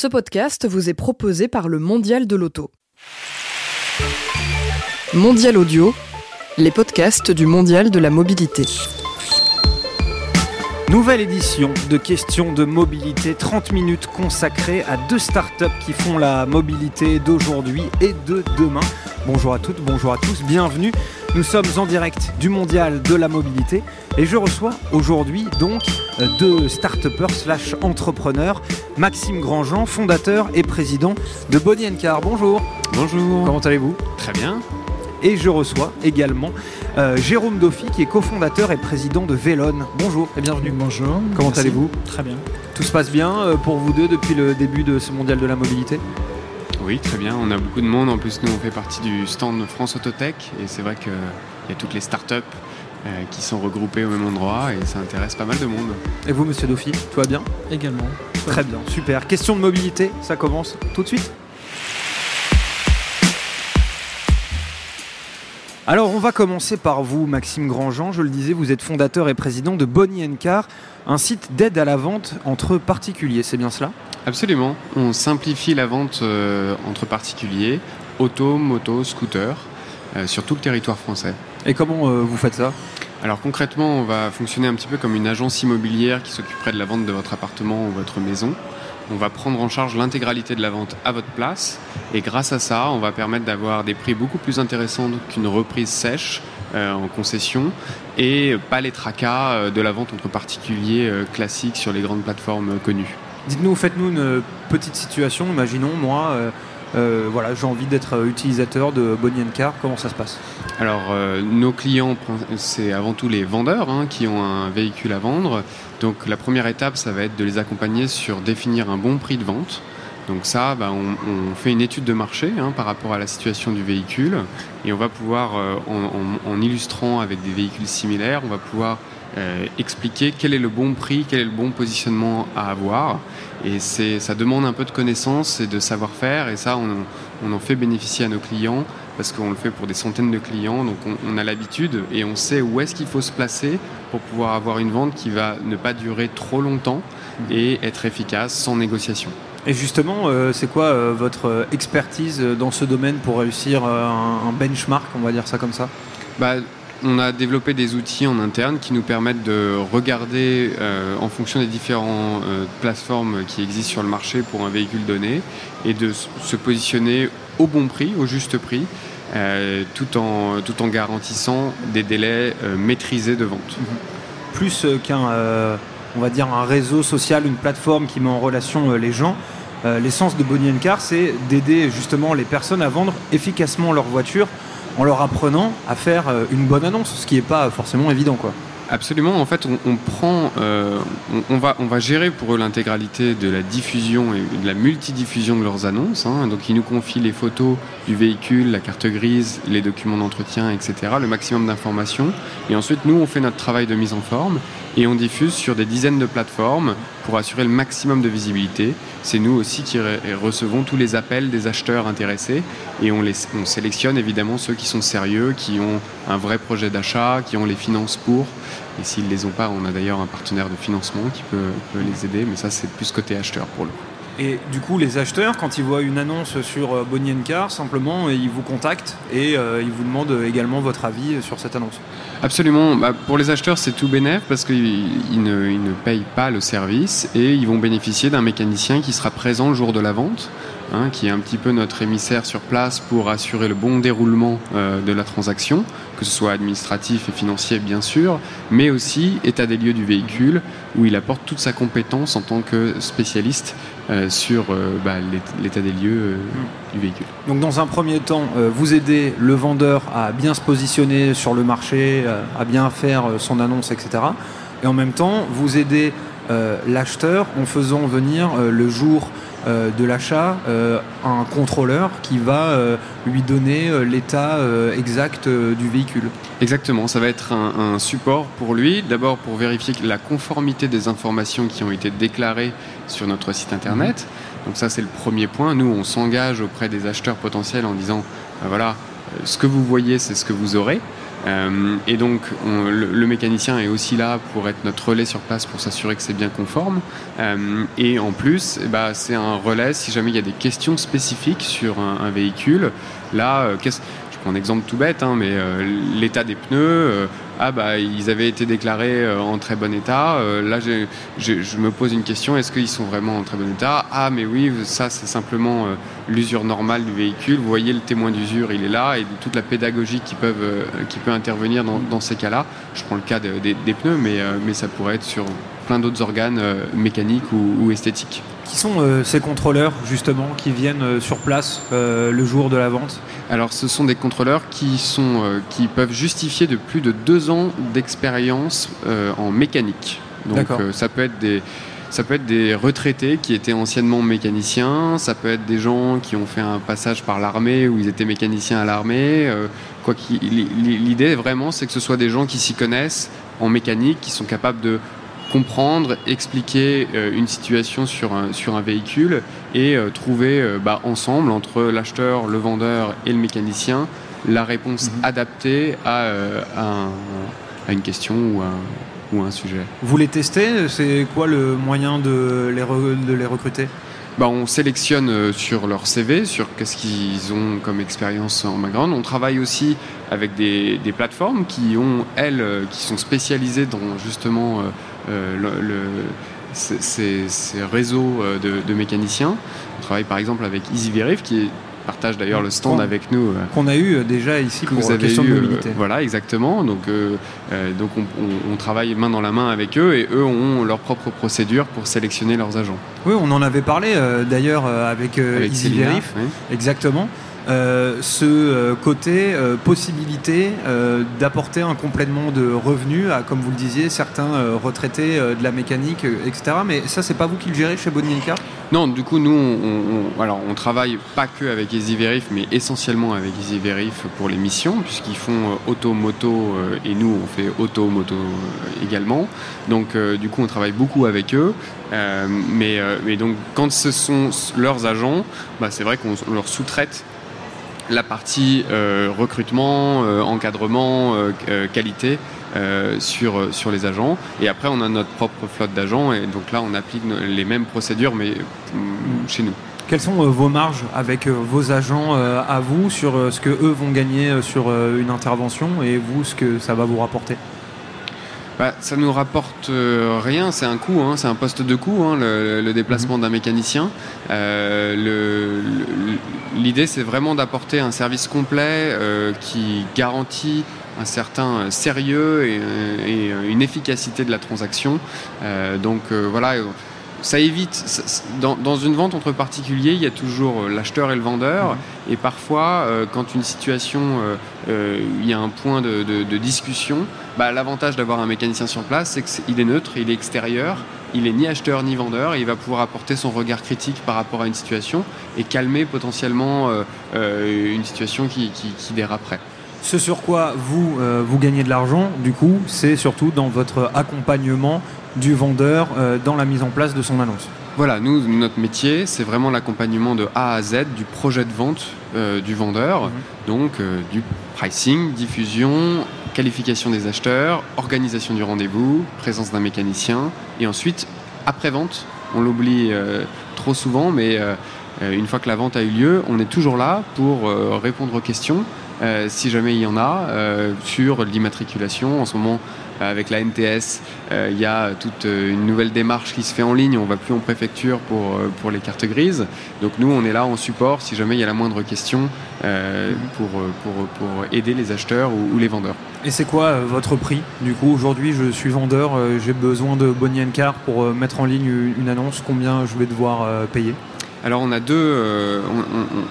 Ce podcast vous est proposé par le Mondial de l'Auto. Mondial Audio, les podcasts du Mondial de la mobilité. Nouvelle édition de questions de mobilité, 30 minutes consacrées à deux startups qui font la mobilité d'aujourd'hui et de demain. Bonjour à toutes, bonjour à tous, bienvenue. Nous sommes en direct du Mondial de la mobilité et je reçois aujourd'hui donc euh, deux start slash entrepreneurs, Maxime Grandjean, fondateur et président de Bonnie Car. Bonjour. Bonjour. Comment allez-vous? Très bien. Et je reçois également euh, Jérôme Dauphy, qui est cofondateur et président de Vélone. Bonjour et bienvenue. Bonjour. Comment allez-vous? Très bien. Tout se passe bien euh, pour vous deux depuis le début de ce mondial de la mobilité? Oui, très bien. On a beaucoup de monde. En plus, nous, on fait partie du stand France Autotech. Et c'est vrai qu'il y a toutes les startups euh, qui sont regroupées au même endroit et ça intéresse pas mal de monde. Et vous, monsieur Dauphy, tout va bien Également. Très bien, super. Question de mobilité, ça commence tout de suite Alors on va commencer par vous, Maxime Grandjean. Je le disais, vous êtes fondateur et président de Bonnie Car, un site d'aide à la vente entre particuliers. C'est bien cela? Absolument. On simplifie la vente euh, entre particuliers, auto, moto, scooter, euh, sur tout le territoire français. Et comment euh, vous faites ça? Alors concrètement, on va fonctionner un petit peu comme une agence immobilière qui s'occuperait de la vente de votre appartement ou votre maison. On va prendre en charge l'intégralité de la vente à votre place et grâce à ça, on va permettre d'avoir des prix beaucoup plus intéressants qu'une reprise sèche euh, en concession et pas les tracas euh, de la vente entre particuliers euh, classiques sur les grandes plateformes connues. Dites-nous, faites-nous une petite situation. Imaginons, moi, euh, voilà, j'ai envie d'être utilisateur de Bonnie Car. Comment ça se passe? Alors, euh, nos clients, c'est avant tout les vendeurs hein, qui ont un véhicule à vendre. Donc, la première étape, ça va être de les accompagner sur définir un bon prix de vente. Donc ça, bah, on, fait une étude de marché hein, par rapport à la situation du véhicule et on va pouvoir, euh, en, illustrant avec des véhicules similaires, on va pouvoir expliquer quel est le bon prix, quel est le bon positionnement à avoir et ça demande un peu de connaissances et de savoir-faire. Et ça, on, en fait bénéficier à nos clients parce qu'on le fait pour des centaines de clients. Donc on, a l'habitude et on sait où est-ce qu'il faut se placer pour pouvoir avoir une vente qui va ne pas durer trop longtemps et être efficace sans négociation. Et justement, euh, c'est quoi euh, votre expertise dans ce domaine pour réussir euh, un, benchmark, on va dire ça comme ça? Bah, on a développé des outils en interne qui nous permettent de regarder euh, en fonction des différentes euh, plateformes qui existent sur le marché pour un véhicule donné et de se positionner au bon prix, au juste prix, euh, tout, en, garantissant des délais maîtrisés de vente. Mhm. Plus qu'un on va dire un réseau social, une plateforme qui met en relation les gens. L'essence de Bonnie Car, c'est d'aider justement les personnes à vendre efficacement leur voiture en leur apprenant à faire euh, une bonne annonce, ce qui n'est pas forcément évident. quoi. Absolument. En fait, on, prend, euh, on, va, on va gérer pour eux l'intégralité de la diffusion et de la multidiffusion de leurs annonces. Hein. Donc, ils nous confient les photos du véhicule, la carte grise, les documents d'entretien, etc., le maximum d'informations. Et ensuite, nous, on fait notre travail de mise en forme et on diffuse sur des dizaines de plateformes pour assurer le maximum de visibilité. C'est nous aussi qui recevons tous les appels des acheteurs intéressés et on, sélectionne évidemment ceux qui sont sérieux, qui ont un vrai projet d'achat, qui ont les finances pour. Et s'ils ne les ont pas, on a d'ailleurs un partenaire de financement qui peut, peut les aider, mais ça c'est plus côté acheteur pour le coup. Et du coup, les acheteurs, quand ils voient une annonce sur euh, Bonnie Car, simplement, ils vous contactent et euh, ils vous demandent également votre avis sur cette annonce. Absolument. Bah, pour les acheteurs, c'est tout bénéf parce qu'ils ne, payent pas le service et ils vont bénéficier d'un mécanicien qui sera présent le jour de la vente. Hein, qui est un petit peu notre émissaire sur place pour assurer le bon déroulement euh, de la transaction, que ce soit administratif et financier bien sûr, mais aussi état des lieux du véhicule, où il apporte toute sa compétence en tant que spécialiste euh, sur euh, bah, l'état des lieux hmm. du véhicule. Donc dans un premier temps, vous aidez le vendeur à bien se positionner sur le marché, à bien faire son annonce, etc. Et en même temps, vous aidez l'acheteur en faisant venir le jour euh, de l'achat euh, un contrôleur qui va euh, lui donner l'état exact du véhicule. Exactement, ça va être un, support pour lui, d'abord pour vérifier la conformité des informations qui ont été déclarées sur notre site internet. Mhm. Donc ça c'est le premier point. Nous on s'engage auprès des acheteurs potentiels en disant ben voilà, ce que vous voyez c'est ce que vous aurez. Et donc le, mécanicien est aussi là pour être notre relais sur place pour s'assurer que c'est bien conforme. et en plus, eh ben, c'est un relais si jamais il y a des questions spécifiques sur un, véhicule. Là, qu'est-ce je prends un exemple tout bête, hein, mais euh, l'état des pneus, euh, ah bah ils avaient été déclarés euh, en très bon état. là, je me pose une question est-ce qu'ils sont vraiment en très bon état? Ah, mais oui, ça c'est simplement l'usure normale du véhicule. Vous voyez, le témoin d'usure, il est là, et toute la pédagogie qui, peut intervenir dans, ces cas-là. Je prends le cas des pneus, mais ça pourrait être sur plein d'autres organes mécaniques ou esthétiques. Qui sont euh, ces contrôleurs justement qui viennent euh, sur place euh, le jour de la vente Alors ce sont des contrôleurs qui, sont, qui peuvent justifier de plus de deux ans d'expérience en mécanique. Donc ça peut être des... Ça peut être des retraités qui étaient anciennement mécaniciens, ça peut être des gens qui ont fait un passage par l'armée où ils étaient mécaniciens à l'armée. l'idée vraiment, c'est que ce soit des gens qui s'y connaissent en mécanique, qui sont capables de comprendre, expliquer euh, une situation sur un, sur un véhicule et euh, trouver euh, bah, ensemble, entre l'acheteur, le vendeur et le mécanicien, la réponse mhm. adaptée à, à, une question ou un, ou un sujet. Vous les testez? C'est quoi le moyen de les, de les recruter? Bah, on sélectionne sur leur CV, sur qu'est-ce qu'ils ont comme expérience en background. On travaille aussi avec des, plateformes qui ont, elles, qui sont spécialisées dans justement euh, ces, réseaux euh, de, mécaniciens. On travaille par exemple avec EasyVerif qui partage d'ailleurs le stand avec nous. Euh, Qu'on a eu déjà ici pour vous question de mobilité. voilà, exactement. Donc, donc on, travaille main dans la main avec eux et eux ont leur propre procédure pour sélectionner leurs agents. Oui, on en avait parlé d'ailleurs avec, EasyVerif. Exactement. Euh, ce euh, côté euh, possibilité d'apporter un complément de revenus à, comme vous le disiez, certains retraités de la mécanique, etc. Mais ça, c'est pas vous qui le gérez chez Bonnie Car Non, du coup, nous, on, alors, on travaille pas que avec EasyVerif, mais essentiellement avec EasyVerif pour les missions, puisqu'ils font auto-moto et nous, on fait auto-moto également. Donc, du coup, on travaille beaucoup avec eux. mais, mais, donc, quand ce sont leurs agents, bah, c'est vrai qu'on leur sous-traite la partie euh, recrutement, euh, encadrement, euh, qualité sur, les agents. Et après, on a notre propre flotte d'agents et donc là, on applique les mêmes procédures, mais mm, chez nous. Quelles sont vos marges avec vos agents à vous sur ce que eux vont gagner sur une intervention et vous ce que ça va vous rapporter? Bah, ça nous rapporte euh, rien, c'est un coût, hein, c'est un poste de coût, hein, le, déplacement mhm. d'un mécanicien. Euh, l'idée, c'est vraiment d'apporter un service complet euh, qui garantit un certain sérieux et, et, une efficacité de la transaction. donc voilà ça évite, dans, une vente entre particuliers, il y a toujours euh, l'acheteur et le vendeur, mhm. et parfois, euh, quand une situation, euh, il y a un point de, discussion, bah, l'avantage d'avoir un mécanicien sur place, c'est qu'il est neutre, il est extérieur, il est ni acheteur ni vendeur, et il va pouvoir apporter son regard critique par rapport à une situation et calmer potentiellement une situation qui, qui, qui déraperait. Ce sur quoi vous, vous gagnez de l'argent, du coup, c'est surtout dans votre accompagnement du vendeur euh, dans la mise en place de son annonce. Voilà, nous, notre métier, c'est vraiment l'accompagnement de A à Z du projet de vente euh, du vendeur, mhm. donc euh, du pricing, diffusion, qualification des acheteurs, organisation du rendez-vous, présence d'un mécanicien, et ensuite, après-vente, on l'oublie trop souvent, mais une fois que la vente a eu lieu, on est toujours là pour répondre aux questions, si jamais il y en a, sur l'immatriculation. En ce moment, avec la NTS, euh, il y a toute euh, une nouvelle démarche qui se fait en ligne. On ne va plus en préfecture pour, euh, pour les cartes grises. Donc nous, on est là en support si jamais il y a la moindre question pour, pour, pour, aider les acheteurs ou, les vendeurs. Et c'est quoi votre prix Du coup, aujourd'hui, je suis vendeur, j'ai besoin de Bonnie Car pour mettre en ligne une annonce. Combien je vais devoir payer? Alors on a, deux,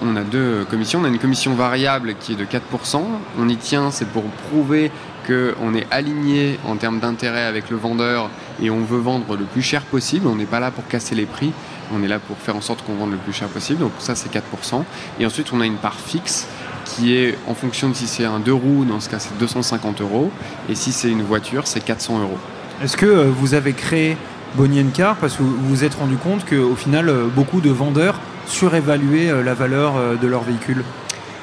on, a deux commissions. On a une commission variable qui est de 4%. On y tient, c'est pour prouver qu'on est aligné en termes d'intérêt avec le vendeur et on veut vendre le plus cher possible. On n'est pas là pour casser les prix, on est là pour faire en sorte qu'on vende le plus cher possible. Donc ça c'est 4%. Et ensuite on a une part fixe qui est en fonction de si c'est un deux roues, dans ce cas c'est 250 euros, et si c'est une voiture c'est 400 euros. Est-ce que euh, vous avez créé Bonnie Car parce que vous vous êtes rendu compte qu'au final euh, beaucoup de vendeurs surévaluaient euh, la valeur de leur véhicule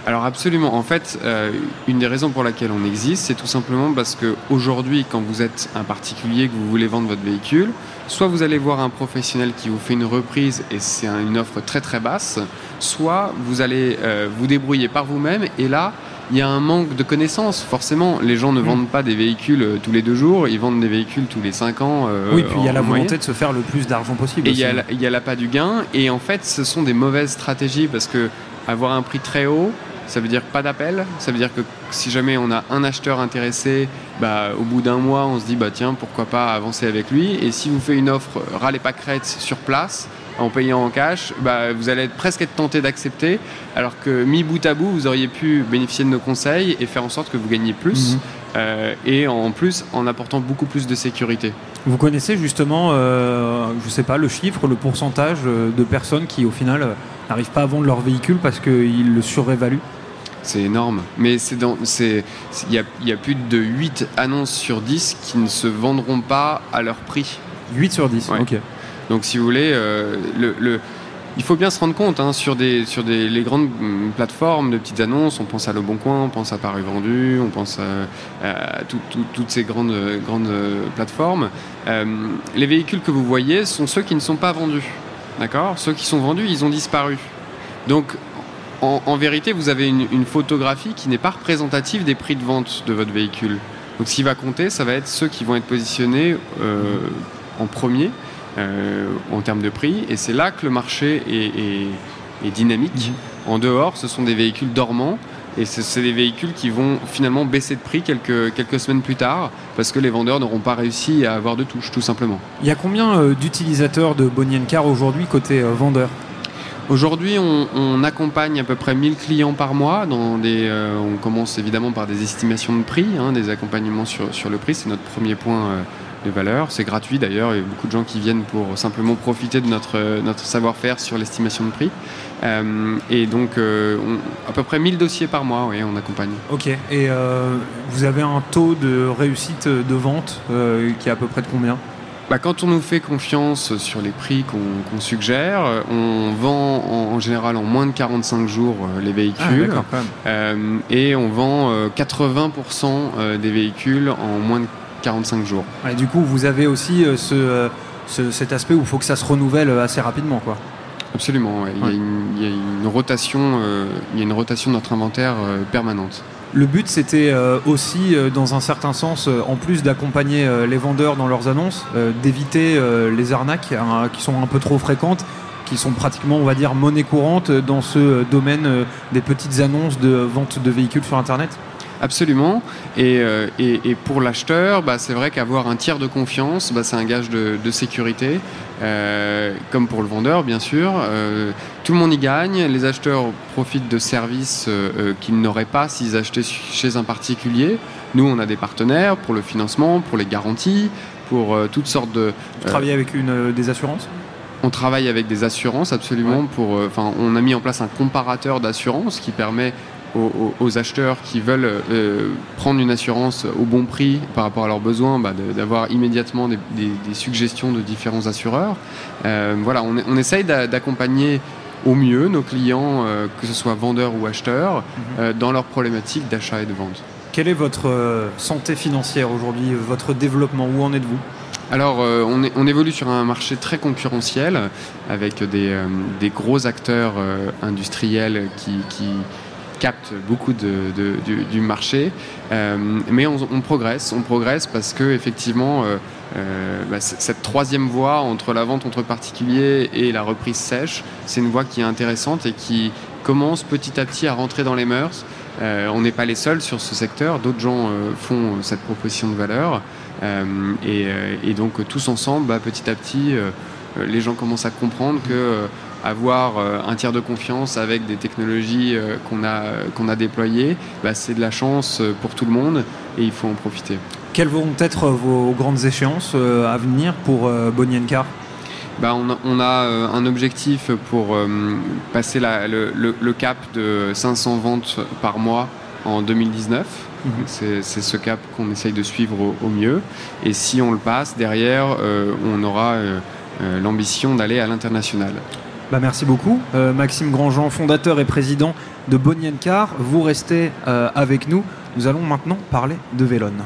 alors absolument. En fait, euh, une des raisons pour laquelle on existe, c'est tout simplement parce que aujourd'hui, quand vous êtes un particulier que vous voulez vendre votre véhicule, soit vous allez voir un professionnel qui vous fait une reprise et c'est une offre très très basse, soit vous allez euh, vous débrouiller par vous-même et là, il y a un manque de connaissances. Forcément, les gens ne mm. vendent pas des véhicules euh, tous les deux jours, ils vendent des véhicules tous les cinq ans. oui, puis il y a la volonté de se faire le plus d'argent possible. Et il y, a, l'appât du gain. Et en fait, ce sont des mauvaises stratégies parce que avoir un prix très haut, ça veut dire pas d'appel. Ça veut dire que si jamais on a un acheteur intéressé, bah, au bout d'un mois, on se dit bah tiens pourquoi pas avancer avec lui. Et si vous faites une offre râle pas crête sur place, en payant en cash, bah, vous allez être, presque être tenté d'accepter, alors que mis bout à bout, vous auriez pu bénéficier de nos conseils et faire en sorte que vous gagniez plus, mhm. euh, et en plus en apportant beaucoup plus de sécurité. Vous connaissez justement, euh, je sais pas, le chiffre, le pourcentage euh, de personnes qui au final n'arrivent pas à vendre leur véhicule parce qu'ils le surévaluent? C'est énorme. Mais c'est dans, c'est, il y a, plus de 8 annonces sur 10 qui ne se vendront pas à leur prix. 8 sur 10, ok. Donc si vous voulez, euh, il faut bien se rendre compte hein, sur, les grandes mm, plateformes de petites annonces, on pense à Le Bon Coin, on pense à Paris Vendu, on pense à, toutes ces grandes, grandes plateformes. Euh, les véhicules que vous voyez sont ceux qui ne sont pas vendus. D'accord? Ceux qui sont vendus, ils ont disparu. Donc en, vérité, vous avez une, photographie qui n'est pas représentative des prix de vente de votre véhicule. Donc ce qui va compter, ça va être ceux qui vont être positionnés euh, en premier euh, en termes de prix. Et c'est là que le marché est, dynamique. Mhm. En dehors, ce sont des véhicules dormants. Et c'est des véhicules qui vont finalement baisser de prix quelques, quelques semaines plus tard parce que les vendeurs n'auront pas réussi à avoir de touche, tout simplement. Il y a combien euh, d'utilisateurs de Bonnie Car aujourd'hui côté vendeur Aujourd'hui, on, accompagne à peu près 1000 clients par mois. Dans des, euh, on commence évidemment par des estimations de prix, hein, des accompagnements sur, sur le prix. C'est notre premier point euh, de valeur. C'est gratuit d'ailleurs. Il y a beaucoup de gens qui viennent pour simplement profiter de notre, notre savoir-faire sur l'estimation de prix. Euh, et donc, à peu près 1000 dossiers par mois, oui, on accompagne. Ok. Et vous avez un taux de réussite de vente qui est à peu près de combien? Bah, quand on nous fait confiance sur les prix qu'on suggère, on vend en, général en moins de 45 jours euh, les véhicules ah, euh, et on vend 80% euh, des véhicules en moins de 45 jours. Et du coup, vous avez aussi ce, cet aspect où il faut que ça se renouvelle assez rapidement. Quoi. Absolument, il, y a une, rotation, il y a une rotation de notre inventaire permanente. Le but, c'était euh, aussi, euh, dans un certain sens, euh, en plus d'accompagner les vendeurs dans leurs annonces, d'éviter les arnaques hein, qui sont un peu trop fréquentes, qui sont pratiquement, on va dire, monnaie courante dans ce domaine des petites annonces de vente de véhicules sur Internet. Absolument. Et, pour l'acheteur, bah, c'est vrai qu'avoir un tiers de confiance, bah, c'est un gage de, de sécurité. Euh, comme pour le vendeur, bien sûr. Euh, tout le monde y gagne. Les acheteurs profitent de services euh, qu'ils n'auraient pas s'ils achetaient chez un particulier. Nous, on a des partenaires pour le financement, pour les garanties, pour toutes sortes de. Vous travaillez avec une, des assurances? On travaille avec des assurances absolument pour. Enfin, on a mis en place un comparateur d'assurance qui permet aux, acheteurs qui veulent euh, prendre une assurance au bon prix par rapport à leurs besoins, bah, d'avoir immédiatement des, suggestions de différents assureurs. Euh, voilà, on, on essaye d'accompagner au mieux nos clients, euh, que ce soit vendeurs ou acheteurs, mhm. dans leurs problématiques d'achat et de vente. Quelle est votre santé financière aujourd'hui, votre développement Où en êtes-vous? Alors, on, évolue sur un marché très concurrentiel avec des, gros acteurs industriels qui, capte beaucoup du, marché. Euh, mais on, progresse, on progresse parce que effectivement, euh, euh, bah, cette troisième voie entre la vente entre particuliers et la reprise sèche, c'est une voie qui est intéressante et qui commence petit à petit à rentrer dans les mœurs. on n'est pas les seuls sur ce secteur, d'autres gens font cette proposition de valeur. Et, donc tous ensemble, bah, petit à petit, les gens commencent à comprendre que avoir euh, un tiers de confiance avec des technologies euh, qu'on a, qu'on a déployées, bah, c'est de la chance euh, pour tout le monde et il faut en profiter. Quelles vont être vos grandes échéances à venir pour Bonnie Car bah, on, a, on, a, un objectif pour passer le, le, cap de 500 ventes par mois en 2019. Mhm. C'est ce cap qu'on essaye de suivre au, mieux. Et si on le passe, derrière, on aura l'ambition d'aller à l'international. Bah, merci beaucoup. Euh, Maxime Grandjean, fondateur et président de Bonnie Car. Vous restez euh, avec nous. Nous allons maintenant parler de Vélone.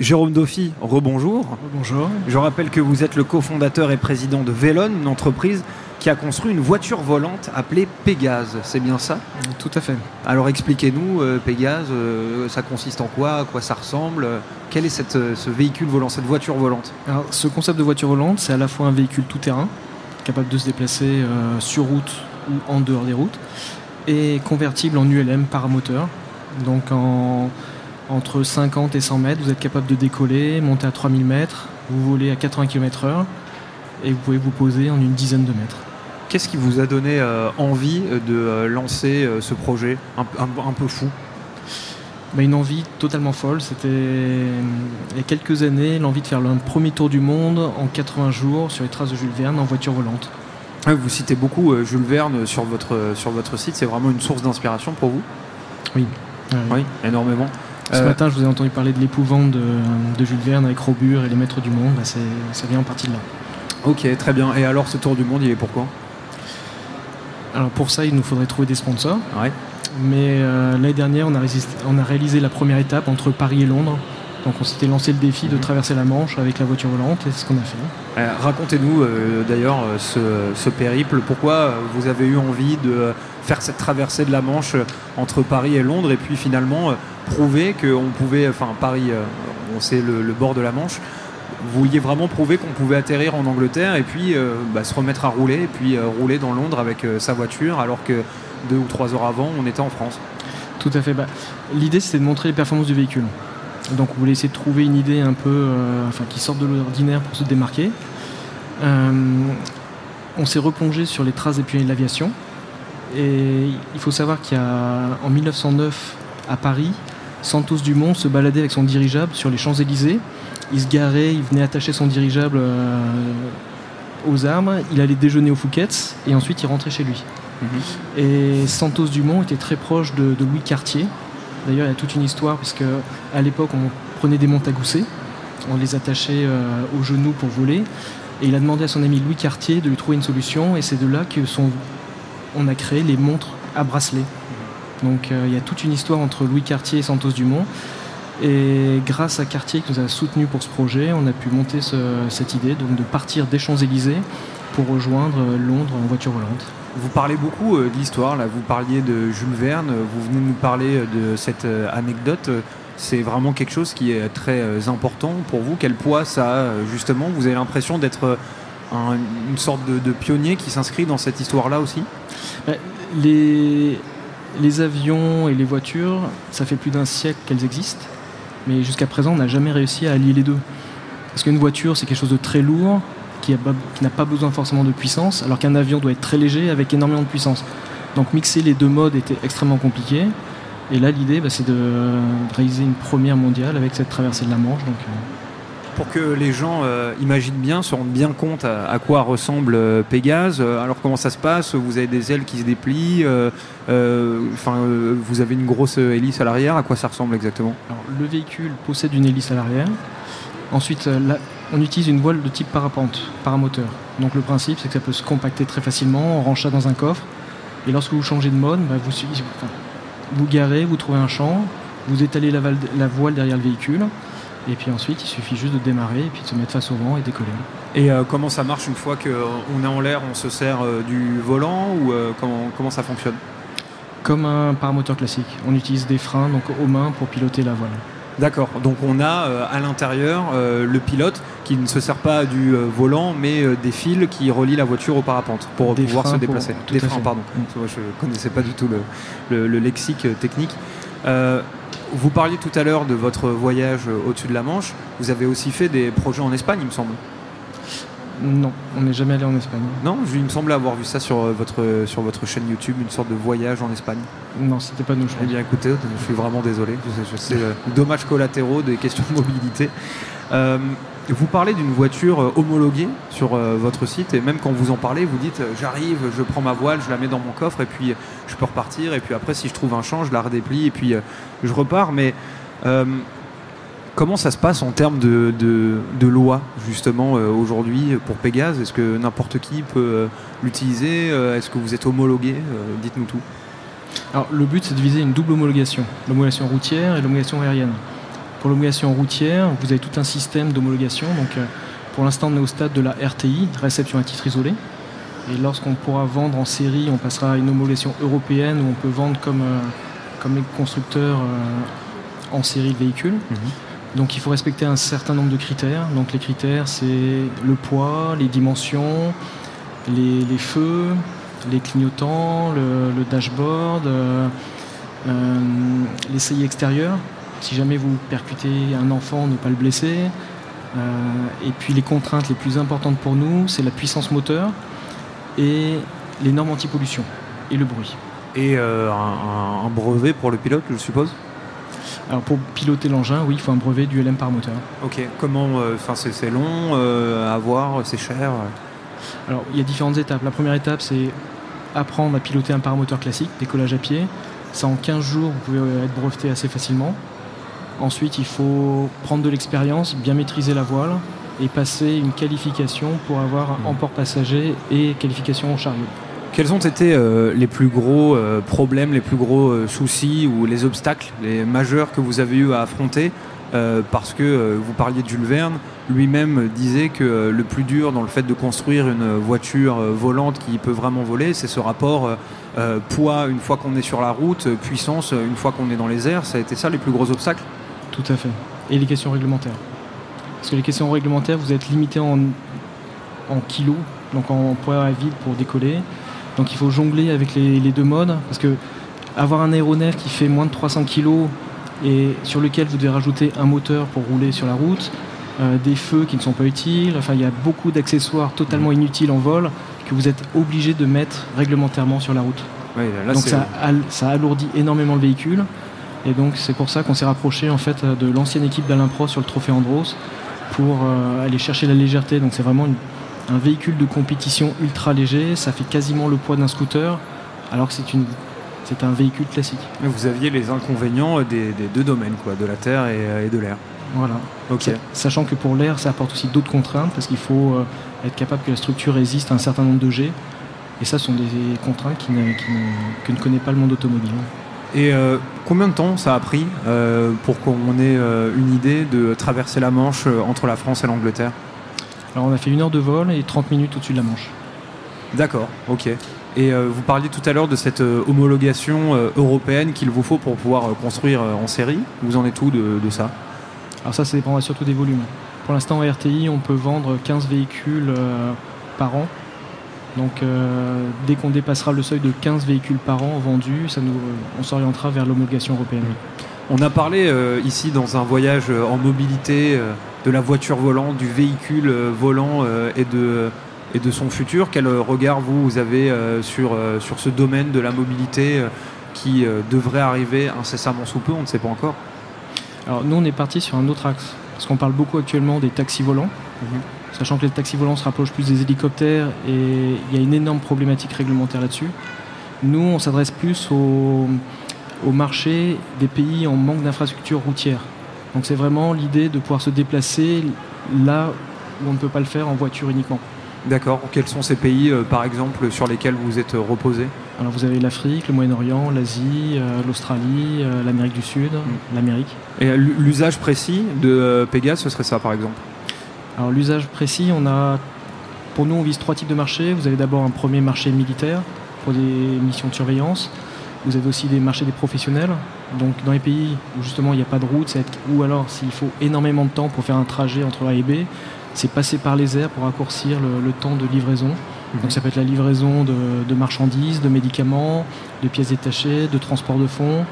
Jérôme Dauphy, rebonjour. Bonjour. Je rappelle que vous êtes le cofondateur et président de Vélone, une entreprise qui a construit une voiture volante appelée Pégase. C'est bien ça? Tout à fait. Alors expliquez-nous, euh, Pégase, euh, ça consiste en quoi? À quoi ça ressemble? Quel est cette, euh, ce véhicule volant, cette voiture volante? Alors, ce concept de voiture volante, c'est à la fois un véhicule tout-terrain, capable de se déplacer euh, sur route ou en dehors des routes, et convertible en ULM paramoteur. Donc en, entre 50 et 100 mètres, vous êtes capable de décoller, monter à 3000 mètres, vous volez à 80 km/h, et vous pouvez vous poser en une dizaine de mètres. Qu'est-ce qui vous a donné euh, envie de euh, lancer euh, ce projet un, un- un peu fou? Bah, une envie totalement folle. C'était euh, il y a quelques années l'envie de faire le premier tour du monde en 80 jours sur les traces de Jules Verne en voiture volante. Ah, Vous citez beaucoup euh, Jules Verne sur votre, sur votre site, c'est vraiment une source d'inspiration pour vous? Euh, Oui, énormément. Ce Euh, matin, je vous ai entendu parler de l'épouvante de, de Jules Verne avec Robur et les maîtres du monde. Bah, ça vient en partie de là. Ok, très bien. Et alors ce tour du monde, il est pourquoi Alors pour ça, il nous faudrait trouver des sponsors. Ouais. Mais euh, l'année dernière, on a, résisté- on a réalisé la première étape entre Paris et Londres. Donc on s'était lancé le défi de Mhm. traverser la Manche avec la voiture volante et c'est ce qu'on a fait. Euh, Racontez-nous euh, d'ailleurs ce, ce périple. Pourquoi vous avez eu envie de faire cette traversée de la Manche entre Paris et Londres et puis finalement prouver qu'on pouvait, enfin Paris, on sait le, le bord de la Manche, vouliez vraiment prouver qu'on pouvait atterrir en Angleterre et puis euh, bah, se remettre à rouler et puis euh, rouler dans Londres avec euh, sa voiture alors que deux ou trois heures avant on était en France. Tout à fait. Bah, L'idée, c'était de montrer les performances du véhicule. Donc, on voulait essayer de trouver une idée un peu, enfin, qui sorte de l'ordinaire pour se démarquer. On s'est replongé sur les traces des pionniers de l'aviation. Et il faut savoir qu'il y a, en 1909, à Paris, Santos Dumont se baladait avec son dirigeable sur les Champs-Élysées. Il se garait, il venait attacher son dirigeable euh, aux arbres, il allait déjeuner au Fouquet's et ensuite il rentrait chez lui. Et Santos Dumont était très proche de, de Louis Cartier. D'ailleurs, il y a toute une histoire, puisque à l'époque, on prenait des montres à gousset, on les attachait euh, aux genoux pour voler, et il a demandé à son ami Louis Cartier de lui trouver une solution, et c'est de là que son, on a créé les montres à bracelet. Donc euh, il y a toute une histoire entre Louis Cartier et Santos Dumont. Et grâce à Cartier qui nous a soutenus pour ce projet, on a pu monter ce- cette idée donc de partir des Champs-Élysées pour rejoindre Londres en voiture volante. Vous parlez beaucoup euh, de l'histoire, là. Vous parliez de Jules Verne, vous venez de nous parler euh, de cette euh, anecdote. C'est vraiment quelque chose qui est très important pour vous. Quel poids ça a, justement? Vous avez l'impression d'être un- une sorte de, de pionnier qui s'inscrit dans cette histoire-là aussi? Les, les avions et les voitures, ça fait plus d'un siècle qu'elles existent, mais jusqu'à présent, on n'a jamais réussi à allier les deux. Parce qu'une voiture, c'est quelque chose de très lourd, qui n'a pas besoin forcément de puissance, alors qu'un avion doit être très léger avec énormément de puissance. Donc mixer les deux modes était extrêmement compliqué. Et là, l'idée, bah, c'est de, réaliser une première mondiale avec cette traversée de la Manche. Euh, Pour que les gens euh, imaginent bien, se rendent bien compte à, quoi ressemble euh, Pégase. Euh, alors comment ça se passe? Vous avez des ailes qui se déplient. euh, Enfin, vous avez une grosse hélice à l'arrière. À quoi ça ressemble exactement? Alors, le véhicule possède une hélice à l'arrière. Ensuite, on utilise une voile de type parapente, paramoteur. Donc le principe, c'est que ça peut se compacter très facilement, on range ça dans un coffre. Et lorsque vous changez de mode, bah, vous, enfin, vous garez, vous trouvez un champ, vous étalez la voile derrière le véhicule. Et puis ensuite, il suffit juste de démarrer et puis de se mettre face au vent et décoller. Et euh, comment ça marche une fois qu'on est en l'air On se sert euh, du volant ou euh, comment, comment ça fonctionne? Comme un paramoteur classique. On utilise des freins donc aux mains pour piloter la voile. D'accord, donc on a euh, à l'intérieur euh, le pilote qui ne se sert pas du euh, volant mais euh, des fils qui relient la voiture au parapente pour Des pouvoir se pour- déplacer. des freins, fait. pardon. Mm. Je ne connaissais pas du tout le, le- le lexique euh, technique. Euh, vous parliez tout à l'heure de votre voyage euh, au-dessus de la Manche. Vous avez aussi fait des projets en Espagne, il me semble. Non, on n'est jamais allé en Espagne. Non, il me semble avoir vu ça sur euh, votre, sur votre chaîne YouTube, une sorte de voyage en Espagne. Non, c'était pas nous, Eh bien écoutez, je suis vraiment désolé. Euh, dommages collatéraux des questions de mobilité. Euh, vous parlez d'une voiture euh, homologuée sur euh, votre site et même quand vous en parlez, vous dites j'arrive, je prends ma voile, je la mets dans mon coffre et puis je peux repartir et puis après si je trouve un champ, je la redéplie et puis je repars. Mais Comment ça se passe en termes de, de, loi, justement, aujourd'hui pour Pégase? Est-ce que n'importe qui peut l'utiliser? Est-ce que vous êtes homologué? Dites-nous tout. Alors, le but, c'est de viser une double homologation, l'homologation routière et l'homologation aérienne. Pour l'homologation routière, vous avez tout un système d'homologation. Donc, euh, pour l'instant, on est au stade de la RTI, réception à titre isolé. Et lorsqu'on pourra vendre en série, on passera à une homologation européenne où on peut vendre comme, euh, comme les constructeurs euh, en série de véhicules. Donc il faut respecter un certain nombre de critères. Donc les critères, c'est le poids, les dimensions, les, les feux, les clignotants, le, le dashboard, euh, les saillies extérieures. Si jamais vous percutez un enfant, ne pas le blesser. Euh, et puis les contraintes les plus importantes pour nous, c'est la puissance moteur et les normes anti-pollution et le bruit. Et euh, un, brevet pour le pilote, je suppose? Alors pour piloter l'engin, oui, il faut un brevet du LM par moteur. Ok. Comment Enfin, c'est c'est long euh, à avoir, c'est cher? Alors, il y a différentes étapes. La première étape, c'est apprendre à piloter un paramoteur classique, décollage à pied. Ça, en 15 jours, vous pouvez euh, être breveté assez facilement. Ensuite, il faut prendre de l'expérience, bien maîtriser la voile et passer une qualification pour avoir un Mhm. emport passager et qualification en chariot. Quels ont été euh, les plus gros euh, problèmes, les plus gros euh, soucis ou les obstacles, les majeurs que vous avez eu à affronter Parce que vous parliez de Jules Verne, lui-même disait que le plus dur dans le fait de construire une voiture volante qui peut vraiment voler, c'est ce rapport poids une fois qu'on est sur la route, puissance une fois qu'on est dans les airs. Ça a été ça les plus gros obstacles? Tout à fait. Et les questions réglementaires. Parce que les questions réglementaires, vous êtes limité en, en kilos, donc en poids à vide pour décoller. Donc il faut jongler avec les, les deux modes. Parce que avoir un aéronef qui fait moins de 300 kilos et sur lequel vous devez rajouter un moteur pour rouler sur la route, euh, des feux qui ne sont pas utiles, enfin il y a beaucoup d'accessoires totalement inutiles en vol que vous êtes obligé de mettre réglementairement sur la route. Là, donc ça alourdit énormément le véhicule. Et donc c'est pour ça qu'on s'est rapproché en fait de l'ancienne équipe d'Alain Prost sur le Trophée Andros pour euh, aller chercher la légèreté. Donc c'est vraiment une- un véhicule de compétition ultra léger. Ça fait quasiment le poids d'un scooter, alors que c'est une c'est un véhicule classique. vous aviez les inconvénients des, des deux domaines, quoi, de la terre et, euh, et de l'air. Voilà. Sachant que pour l'air, ça apporte aussi d'autres contraintes parce qu'il faut euh, être capable que la structure résiste à un certain nombre de G. Et ça, ce sont des contraintes qui ne- qui ne- que ne connaît pas le monde automobile. Et euh, combien de temps ça a pris euh, pour qu'on ait euh, une idée de traverser la Manche entre la France et l'Angleterre? Alors on a fait une heure de vol et 30 minutes au-dessus de la Manche. D'accord, ok. Et vous parliez tout à l'heure de cette homologation européenne qu'il vous faut pour pouvoir construire en série. Vous en êtes où de, de ça? Alors ça, ça dépendra surtout des volumes. Pour l'instant, en RTI, on peut vendre 15 véhicules par an. Donc euh, dès qu'on dépassera le seuil de 15 véhicules par an vendus, ça nous, on s'orientera vers l'homologation européenne. On a parlé euh, ici dans un voyage euh, en mobilité euh, de la voiture volante, du véhicule euh, volant euh, et, de, et de son futur. Quel euh, regard vous, vous avez euh, sur, euh, sur ce domaine de la mobilité euh, qui euh, devrait arriver incessamment sous peu On ne sait pas encore? Alors nous, on est parti sur un autre axe, parce qu'on parle beaucoup actuellement des taxis volants, Mhm. Sachant que les taxis volants se rapprochent plus des hélicoptères et il y a une énorme problématique réglementaire là-dessus. Nous, on s'adresse plus au, au marché des pays en manque d'infrastructures routières. Donc c'est vraiment l'idée de pouvoir se déplacer là où on ne peut pas le faire en voiture uniquement. D'accord. Quels sont ces pays, euh, par exemple, sur lesquels vous êtes euh, reposé? Alors vous avez l'Afrique, le Moyen-Orient, l'Asie, euh, l'Australie, euh, l'Amérique du Sud, l'Amérique. Et l'u- l'usage précis de Pégase, ce serait ça, par exemple? Alors l'usage précis, on a, pour nous, on vise trois types de marchés. Vous avez d'abord un premier marché militaire pour des missions de surveillance. Vous avez aussi des marchés des professionnels. Donc dans les pays où justement il n'y a pas de route, ou alors s'il faut énormément de temps pour faire un trajet entre A et B, c'est passer par les airs pour raccourcir le, le temps de livraison. Donc ça peut être la livraison de, de marchandises, de médicaments, de pièces détachées, de transport de fonds.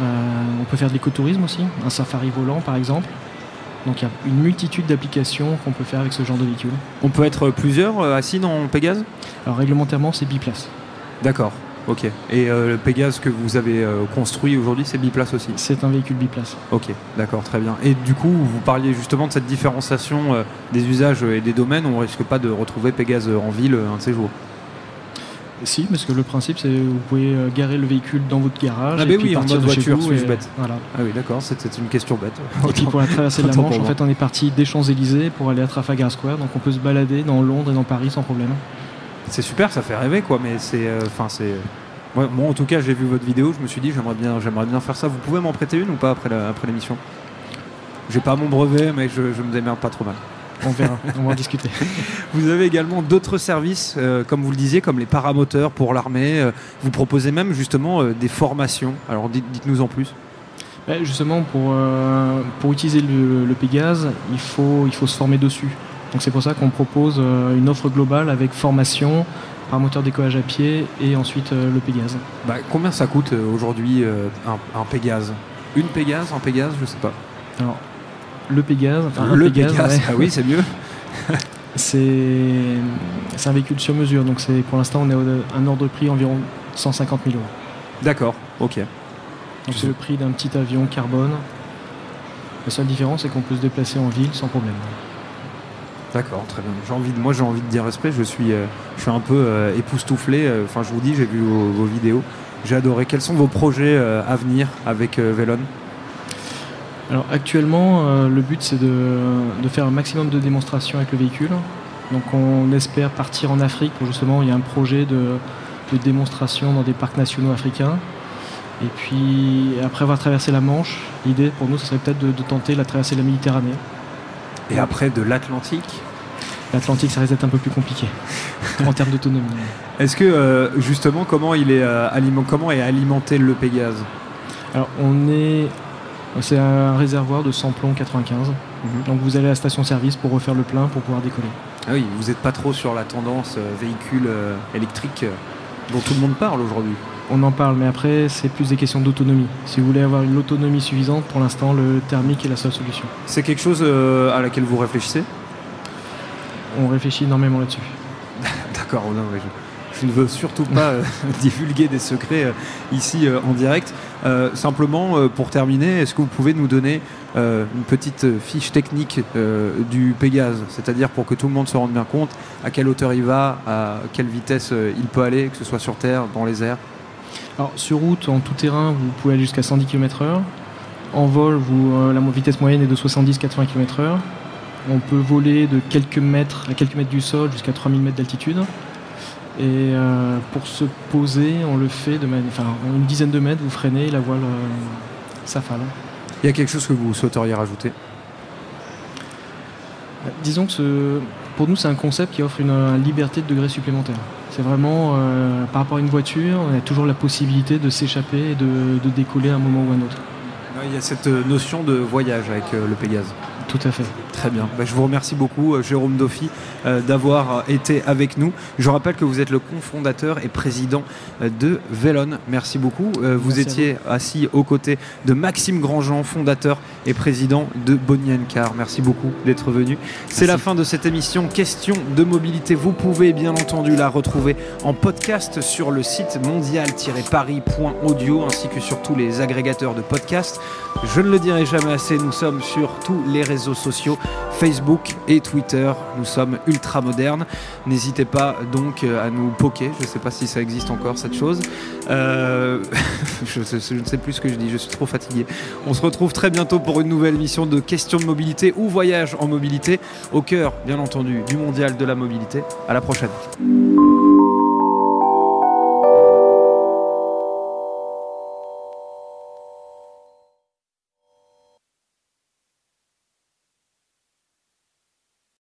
Euh, on peut faire de l'écotourisme aussi, un safari volant par exemple. Donc il y a une multitude d'applications qu'on peut faire avec ce genre de véhicule. On peut être plusieurs euh, assis dans Pégase? Alors réglementairement c'est biplace. D'accord. Ok. Et euh, le Pégase que vous avez euh, construit aujourd'hui, c'est biplace aussi? C'est un véhicule biplace. Ok, d'accord, très bien. Et du coup, vous parliez justement de cette différenciation euh, des usages et des domaines. On risque pas de retrouver Pégase en ville un de ces jours. Si, parce que le principe, c'est vous pouvez euh, garer le véhicule dans votre garage. Ah, ben oui, en mode voiture, vous et- bête. Voilà. Ah oui, d'accord, c'était une question bête. Et puis pour la traversée de la Manche, en fait, on est parti des Champs-Élysées pour aller à Trafalgar Square, donc on peut se balader dans Londres et dans Paris sans problème. C'est super, ça fait rêver quoi, mais c'est. euh, Enfin, c'est. Ouais, moi en tout cas, j'ai vu votre vidéo, je me suis dit, j'aimerais bien, j'aimerais bien faire ça. Vous pouvez m'en prêter une ou pas après la- après l'émission? J'ai pas mon brevet, mais je, je me démerde pas trop mal. On verra, on va en discuter. Vous avez également d'autres services, euh, comme vous le disiez, comme les paramoteurs pour l'armée. euh, vous proposez même justement euh, des formations. Alors dites- dites-nous en plus. Ouais, justement, pour, euh, pour utiliser le, le Pégase, il faut, il faut se former dessus. Donc c'est pour ça qu'on propose une offre globale avec formation, par moteur décollage à pied et ensuite le Pégase. Bah, combien ça coûte aujourd'hui un, un Pégase? Une Pégase, un Pégase, je sais pas. Alors, le Pégase, enfin le Pégase, Pégase, ouais, ah oui, c'est mieux. c'est un véhicule sur mesure. Donc pour l'instant, on est à un ordre de prix environ 150 000 euros. D'accord, ok. Donc c'est le prix d'un petit avion carbone. La seule différence, c'est qu'on peut se déplacer en ville sans problème. D'accord, très bien. J'ai envie de, moi, j'ai envie de dire respect. Je suis, euh, je suis un peu euh, époustouflé. Euh, Enfin, je vous dis, j'ai vu vos, vos vidéos. J'ai adoré. Quels sont vos projets euh, à venir avec Velon Alors actuellement, euh, le but c'est de, de faire un maximum de démonstrations avec le véhicule. Donc on espère partir en Afrique pour justement, il y a un projet de, de démonstration dans des parcs nationaux africains. Et puis après avoir traversé la Manche, l'idée pour nous ce serait peut-être de, de tenter la traversée de la Méditerranée. Et après de l'Atlantique? L'Atlantique ça risque d'être un peu plus compliqué en termes d'autonomie. Est-ce que euh, justement, comment il est euh, aliment- comment est alimenté le Pégase? Alors on est, c'est un réservoir de 100 plomb 95. Donc vous allez à la station-service pour refaire le plein pour pouvoir décoller. Ah oui, vous n'êtes pas trop sur la tendance euh, véhicule euh, électrique euh, dont tout le monde parle aujourd'hui. On en parle, mais après, c'est plus des questions d'autonomie. Si vous voulez avoir une autonomie suffisante, pour l'instant, le thermique est la seule solution. C'est quelque chose à laquelle vous réfléchissez? On réfléchit énormément là-dessus. D'accord, non, mais je, ne veux surtout pas euh, divulguer des secrets euh, ici euh, en direct. Simplement, pour terminer, est-ce que vous pouvez nous donner une petite fiche technique du Pégase? C'est-à-dire pour que tout le monde se rende bien compte à quelle hauteur il va, à quelle vitesse il peut aller, que ce soit sur terre, dans les airs? Alors, sur route, en tout terrain, vous pouvez aller jusqu'à 110 km/h. En vol, la vitesse moyenne est de 70-80 km/h. On peut voler de quelques mètres, à quelques mètres du sol jusqu'à 3000 mètres d'altitude. Et euh, pour se poser, on le fait de manière. Enfin, en une dizaine de mètres, vous freinez et la voile euh, s'affale. Il y a quelque chose que vous souhaiteriez rajouter? Euh, Disons que ce- pour nous, c'est un concept qui offre une, euh, liberté de degré supplémentaire. C'est vraiment, euh, par rapport à une voiture, on a toujours la possibilité de s'échapper et de, de décoller à un moment ou à un autre. Il y a cette euh, notion de voyage avec euh, le Pégase. Tout à fait. Très bien. Bah, je vous remercie beaucoup, euh, Jérôme Doffi, euh, d'avoir euh, été avec nous. Je rappelle que vous êtes le cofondateur et président de Velon. Merci beaucoup. Vous Merci étiez assis aux côtés de Maxime Grandjean, fondateur et président de Bonnie Car. Merci beaucoup d'être venu. C'est la fin de cette émission Question de mobilité. Vous pouvez bien entendu la retrouver en podcast sur le site mondial-paris.audio ainsi que sur tous les agrégateurs de podcasts. Je ne le dirai jamais assez, nous sommes sur tous les réseaux sociaux, Facebook et Twitter. Nous sommes ultra modernes. N'hésitez pas donc euh, à nous poker. Je ne sais pas si ça existe encore cette chose. Euh, je, ne sais plus ce que je dis, je suis trop fatigué. On se retrouve très bientôt pour une nouvelle émission de questions de mobilité ou voyage en mobilité, au cœur bien entendu du mondial de la mobilité. À la prochaine.